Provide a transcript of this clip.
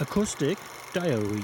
Acoustic Diary